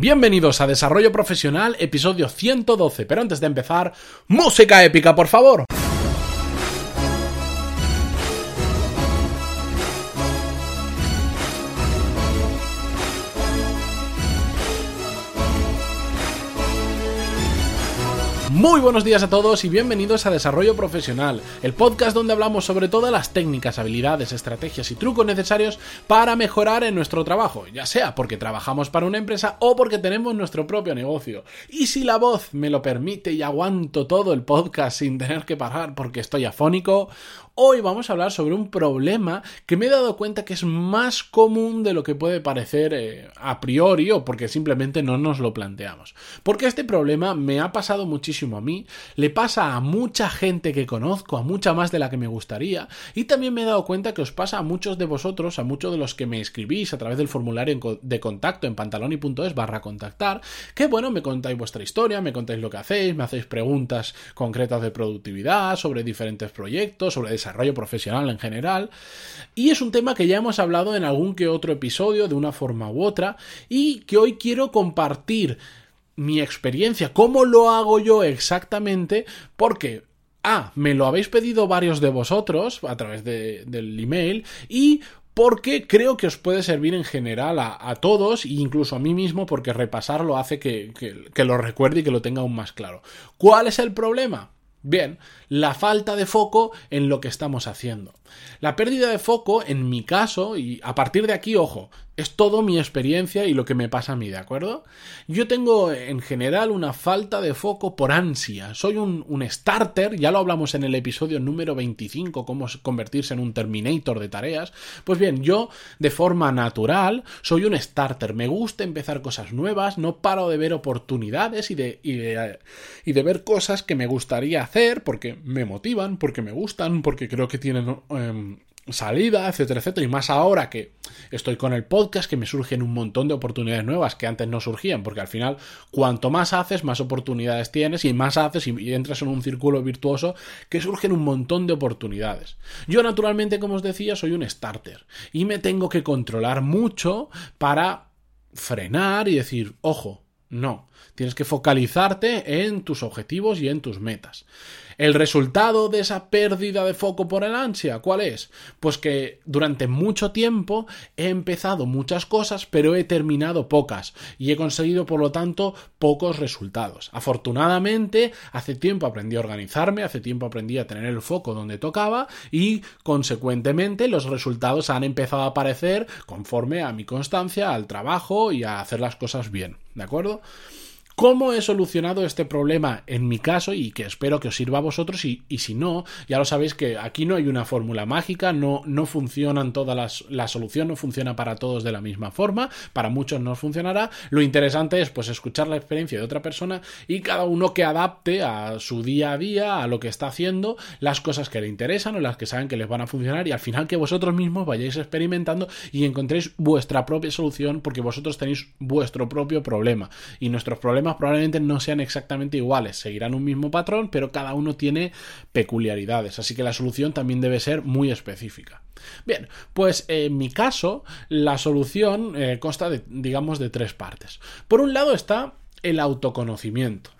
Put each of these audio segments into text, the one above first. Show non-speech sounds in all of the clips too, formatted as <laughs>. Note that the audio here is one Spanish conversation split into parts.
Bienvenidos a Desarrollo Profesional, episodio 112. Pero antes de empezar, música épica, por favor. Muy buenos días a todos y bienvenidos a Desarrollo Profesional, el podcast donde hablamos sobre todas las técnicas, habilidades, estrategias y trucos necesarios para mejorar en nuestro trabajo, ya sea porque trabajamos para una empresa o porque tenemos nuestro propio negocio. Y si la voz me lo permite y aguanto todo el podcast sin tener que parar porque estoy afónico, Hoy vamos a hablar sobre un problema que me he dado cuenta que es más común de lo que puede parecer eh, a priori o porque simplemente no nos lo planteamos. Porque este problema me ha pasado muchísimo a mí, le pasa a mucha gente que conozco, a mucha más de la que me gustaría, y también me he dado cuenta que os pasa a muchos de vosotros, a muchos de los que me escribís a través del formulario de contacto en pantaloni.es barra contactar, que bueno, me contáis vuestra historia, me contáis lo que hacéis, me hacéis preguntas concretas de productividad, sobre diferentes proyectos, sobre desarrollo desarrollo profesional en general. Y es un tema que ya hemos hablado en algún que otro episodio de una forma u otra y que hoy quiero compartir mi experiencia, cómo lo hago yo exactamente, porque Ah, me lo habéis pedido varios de vosotros a través del email y porque creo que os puede servir en general a, todos e incluso a mí mismo porque repasarlo hace que, que lo recuerde y que lo tenga aún más claro. ¿Cuál es el problema? Bien, la falta de foco en lo que estamos haciendo. La pérdida de foco, en mi caso, y a partir de aquí, ojo, es todo mi experiencia y lo que me pasa a mí, ¿de acuerdo? Yo tengo en general una falta de foco por ansia. Soy un, starter, ya lo hablamos en el episodio número 25, cómo convertirse en un terminator de tareas. Pues bien, yo de forma natural soy un starter. Me gusta empezar cosas nuevas, no paro de ver oportunidades y de, y de, y de ver cosas que me gustaría hacer porque me motivan, porque me gustan, porque creo que tienen em, salida, etcétera, etcétera. Y más ahora que estoy con el podcast, que me surgen un montón de oportunidades nuevas que antes no surgían, porque al final, cuanto más haces, más oportunidades tienes, y más haces y entras en un círculo virtuoso que surgen un montón de oportunidades. Yo, naturalmente, como os decía, soy un starter y me tengo que controlar mucho para frenar y decir, ojo, no, tienes que focalizarte en tus objetivos y en tus metas. El resultado de esa pérdida de foco por el ansia, ¿cuál es? Pues que durante mucho tiempo he empezado muchas cosas, pero he terminado pocas y he conseguido, por lo tanto, pocos resultados. Afortunadamente, hace tiempo aprendí a organizarme, hace tiempo aprendí a tener el foco donde tocaba y, consecuentemente, los resultados han empezado a aparecer conforme a mi constancia, al trabajo y a hacer las cosas bien. ¿De acuerdo? ¿Cómo he solucionado este problema en mi caso y que espero que os sirva a vosotros? Y, si no, ya lo sabéis que aquí no hay una fórmula mágica, no, no funcionan todas las, la solución no funciona para todos de la misma forma, para muchos no funcionará. Lo interesante es pues escuchar la experiencia de otra persona y cada uno que adapte a su día a día, a lo que está haciendo, las cosas que le interesan o las que saben que les van a funcionar y al final que vosotros mismos vayáis experimentando y encontréis vuestra propia solución porque vosotros tenéis vuestro propio problema y nuestros problemas probablemente no sean exactamente iguales, seguirán un mismo patrón, pero cada uno tiene peculiaridades, así que la solución también debe ser muy específica. Bien, pues en mi caso la solución eh, consta de, digamos, de tres partes. Por un lado está el autoconocimiento.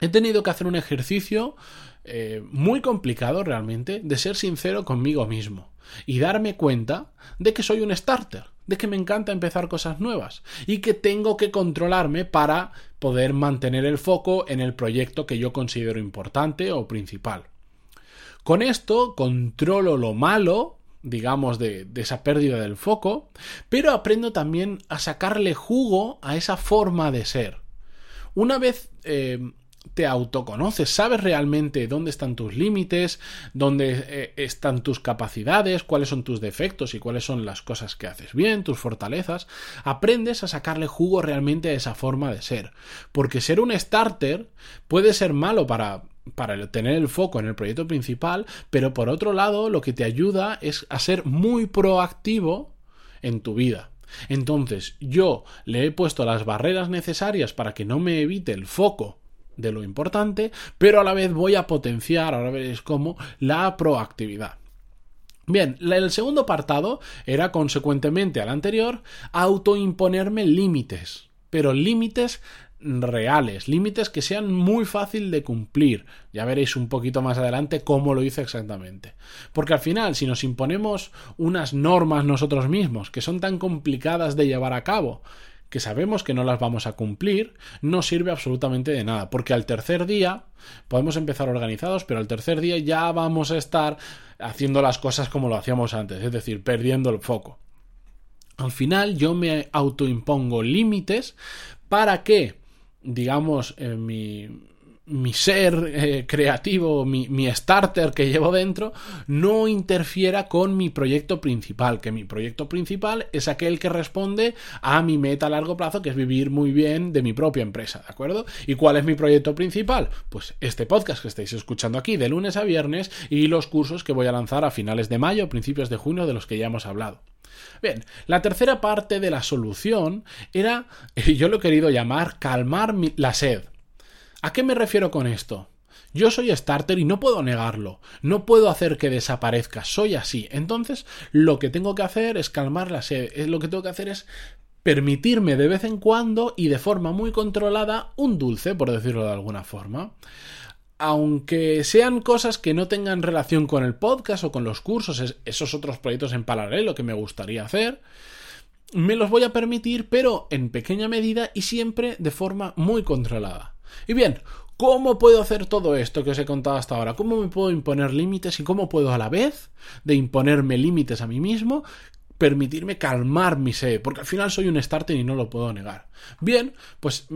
He tenido que hacer un ejercicio eh, muy complicado realmente de ser sincero conmigo mismo y darme cuenta de que soy un starter, de que me encanta empezar cosas nuevas y que tengo que controlarme para poder mantener el foco en el proyecto que yo considero importante o principal. Con esto controlo lo malo, digamos, de, esa pérdida del foco, pero aprendo también a sacarle jugo a esa forma de ser. Una vez eh, te autoconoces, sabes realmente dónde están tus límites, dónde eh, están tus capacidades, cuáles son tus defectos y cuáles son las cosas que haces bien, tus fortalezas, aprendes a sacarle jugo realmente a esa forma de ser. Porque ser un starter puede ser malo para para tener el foco en el proyecto principal, pero por otro lado lo que te ayuda es a ser muy proactivo en tu vida. Entonces, yo le he puesto las barreras necesarias para que no me evite el foco de lo importante, pero a la vez voy a potenciar, ahora veréis cómo, la proactividad. Bien, el segundo apartado era consecuentemente al anterior autoimponerme límites. pero límites reales, límites que sean muy fácil de cumplir. Ya veréis un poquito más adelante cómo lo hice exactamente. Porque al final, si nos imponemos unas normas nosotros mismos que son tan complicadas de llevar a cabo, que sabemos que no las vamos a cumplir, no sirve absolutamente de nada, porque al tercer día podemos empezar organizados, pero al tercer día ya vamos a estar haciendo las cosas como lo hacíamos antes, es decir, perdiendo el foco. Al final yo me autoimpongo límites para que, digamos, en mi, mi ser eh, creativo, mi, mi, starter que llevo dentro, no interfiera con mi proyecto principal, que mi proyecto principal es aquel que responde a mi meta a largo plazo, que es vivir muy bien de mi propia empresa, ¿de acuerdo? ¿Y cuál es mi proyecto principal? Pues este podcast que estáis escuchando aquí de lunes a viernes y los cursos que voy a lanzar a finales de mayo, principios de junio, de los que ya hemos hablado. Bien, la tercera parte de la solución era, <laughs> yo lo he querido llamar calmar la sed. ¿A qué me refiero con esto? Yo soy starter y no puedo negarlo, no puedo hacer que desaparezca, soy así. Entonces, lo que tengo que hacer es calmar la sed, lo que tengo que hacer es permitirme de vez en cuando y de forma muy controlada un dulce, por decirlo de alguna forma. Aunque sean cosas que no tengan relación con el podcast o con los cursos, esos otros proyectos en paralelo que me gustaría hacer, me los voy a permitir, pero en pequeña medida y siempre de forma muy controlada. Y bien, ¿cómo puedo hacer todo esto que os he contado hasta ahora? ¿Cómo me puedo imponer límites y cómo puedo a la vez de imponerme límites a mí mismo permitirme calmar mi sed? Porque al final soy un starter y no lo puedo negar. Bien, pues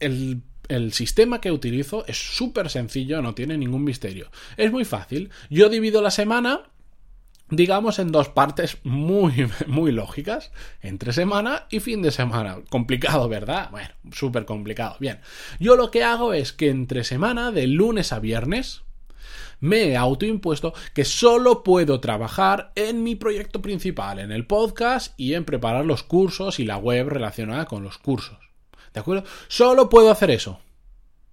el el sistema que utilizo es súper sencillo, no tiene ningún misterio. Es muy fácil. Yo divido la semana digamos en dos partes muy, <laughs> muy lógicas, entre semana y fin de semana. Complicado, ¿verdad? Bueno, súper complicado. Bien, yo lo que hago es que entre semana, de lunes a viernes, me he autoimpuesto que solo puedo trabajar en mi proyecto principal, en el podcast y en preparar los cursos y la web relacionada con los cursos. ¿De acuerdo? Solo puedo hacer eso.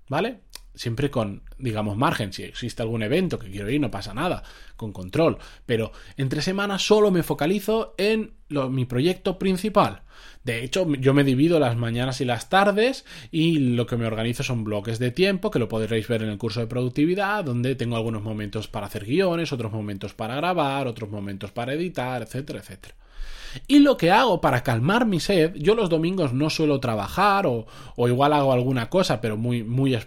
¿Vale? Siempre con, digamos, margen. Si existe algún evento que quiero ir, no pasa nada, con control. Pero entre semanas solo me focalizo en mi proyecto principal. De hecho, yo me divido las mañanas y las tardes y lo que me organizo son bloques de tiempo, que lo podréis ver en el curso de productividad, donde tengo algunos momentos para hacer guiones, otros momentos para grabar, otros momentos para editar, etcétera, etcétera. Y lo que hago para calmar mi sed, yo los domingos no suelo trabajar o, o igual hago alguna cosa, pero muy, muy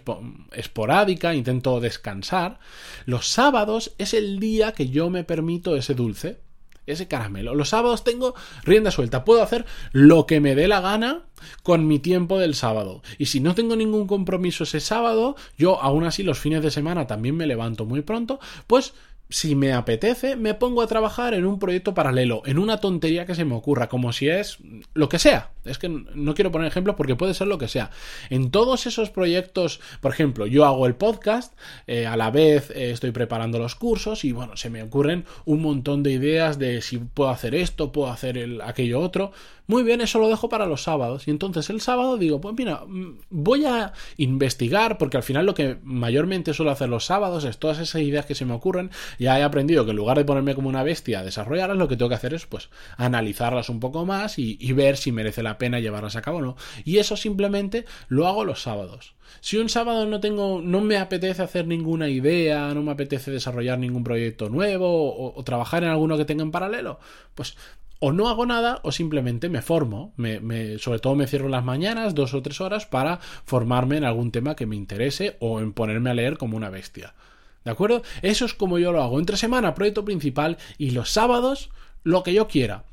esporádica, intento descansar. Los sábados es el día que yo me permito ese dulce, ese caramelo. Los sábados tengo rienda suelta, puedo hacer lo que me dé la gana con mi tiempo del sábado. Y si no tengo ningún compromiso ese sábado, yo aún así los fines de semana también me levanto muy pronto, pues si me apetece, me pongo a trabajar en un proyecto paralelo, en una tontería que se me ocurra, como si es lo que sea. Es que no quiero poner ejemplos porque puede ser lo que sea. En todos esos proyectos, por ejemplo, yo hago el podcast, eh, a la vez eh, estoy preparando los cursos y bueno, se me ocurren un montón de ideas de si puedo hacer esto, puedo hacer el, aquello otro. Muy bien, eso lo dejo para los sábados. Y entonces el sábado digo, pues mira, mm, voy a investigar, porque al final lo que mayormente suelo hacer los sábados es todas esas ideas que se me ocurren. Ya he aprendido que en lugar de ponerme como una bestia a desarrollarlas, lo que tengo que hacer es pues analizarlas un poco más y, ver si merece la pena llevarlas a cabo o no. Y eso simplemente lo hago los sábados. Si un sábado no tengo, no me apetece hacer ninguna idea, no me apetece desarrollar ningún proyecto nuevo o, trabajar en alguno que tenga en paralelo, pues o no hago nada o simplemente me formo. Me, sobre todo me cierro las mañanas, dos o tres horas, para formarme en algún tema que me interese o en ponerme a leer como una bestia. ¿De acuerdo? Eso es como yo lo hago. Entre semana, proyecto principal y los sábados, lo que yo quiera.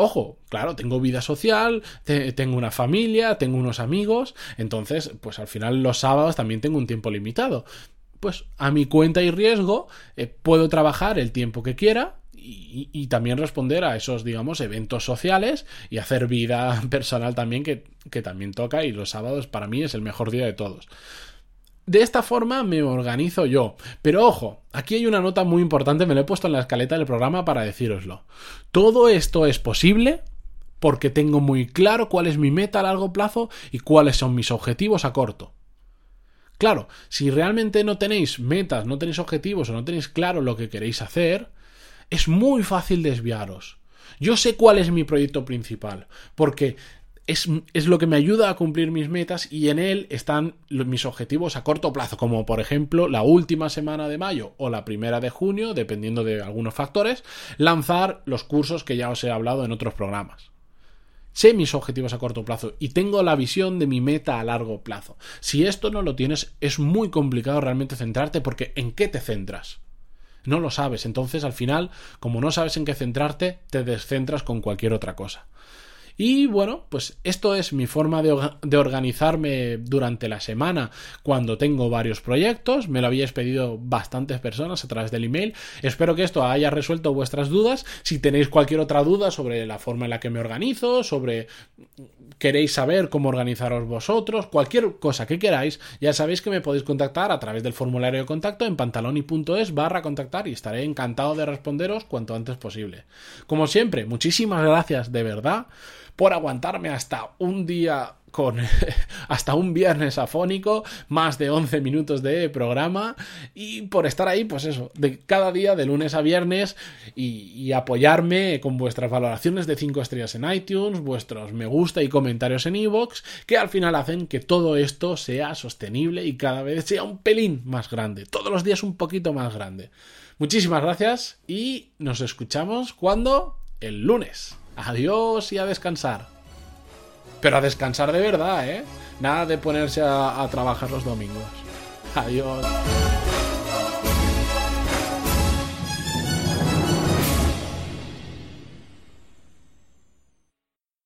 Ojo, claro, tengo vida social, tengo una familia, tengo unos amigos, entonces, pues al final los sábados también tengo un tiempo limitado. Pues a mi cuenta y riesgo eh, puedo trabajar el tiempo que quiera y, también responder a esos, digamos, eventos sociales y hacer vida <laughs> personal también que, que también toca y los sábados para mí es el mejor día de todos. De esta forma me organizo yo. Pero ojo, aquí hay una nota muy importante, me lo he puesto en la escaleta del programa para decíroslo. Todo esto es posible porque tengo muy claro cuál es mi meta a largo plazo y cuáles son mis objetivos a corto. Claro, si realmente no tenéis metas, no tenéis objetivos o no tenéis claro lo que queréis hacer, es muy fácil desviaros. Yo sé cuál es mi proyecto principal, porque es, lo que me ayuda a cumplir mis metas y en él están mis objetivos a corto plazo, como por ejemplo la última semana de mayo o la primera de junio, dependiendo de algunos factores, lanzar los cursos que ya os he hablado en otros programas. Sé mis objetivos a corto plazo y tengo la visión de mi meta a largo plazo. Si esto no lo tienes, es muy complicado realmente centrarte porque ¿en qué te centras? No lo sabes, entonces al final, como no sabes en qué centrarte, te descentras con cualquier otra cosa. Y bueno, pues esto es mi forma de, organizarme durante la semana cuando tengo varios proyectos. Me lo habíais pedido bastantes personas a través del email. Espero que esto haya resuelto vuestras dudas. Si tenéis cualquier otra duda sobre la forma en la que me organizo, sobre queréis saber cómo organizaros vosotros, cualquier cosa que queráis, ya sabéis que me podéis contactar a través del formulario de contacto en pantaloni.es barra contactar y estaré encantado de responderos cuanto antes posible. Como siempre, muchísimas gracias de verdad por aguantarme hasta un día con <laughs> hasta un viernes afónico, más de 11 minutos de programa y por estar ahí, pues eso, de cada día de lunes a viernes y, apoyarme con vuestras valoraciones de 5 estrellas en iTunes, vuestros me gusta y comentarios en iVoox, que al final hacen que todo esto sea sostenible y cada vez sea un pelín más grande, todos los días un poquito más grande. Muchísimas gracias y nos escuchamos cuando el lunes. Adiós y a descansar. Pero a descansar de verdad, ¿eh? Nada de ponerse a, trabajar los domingos. Adiós.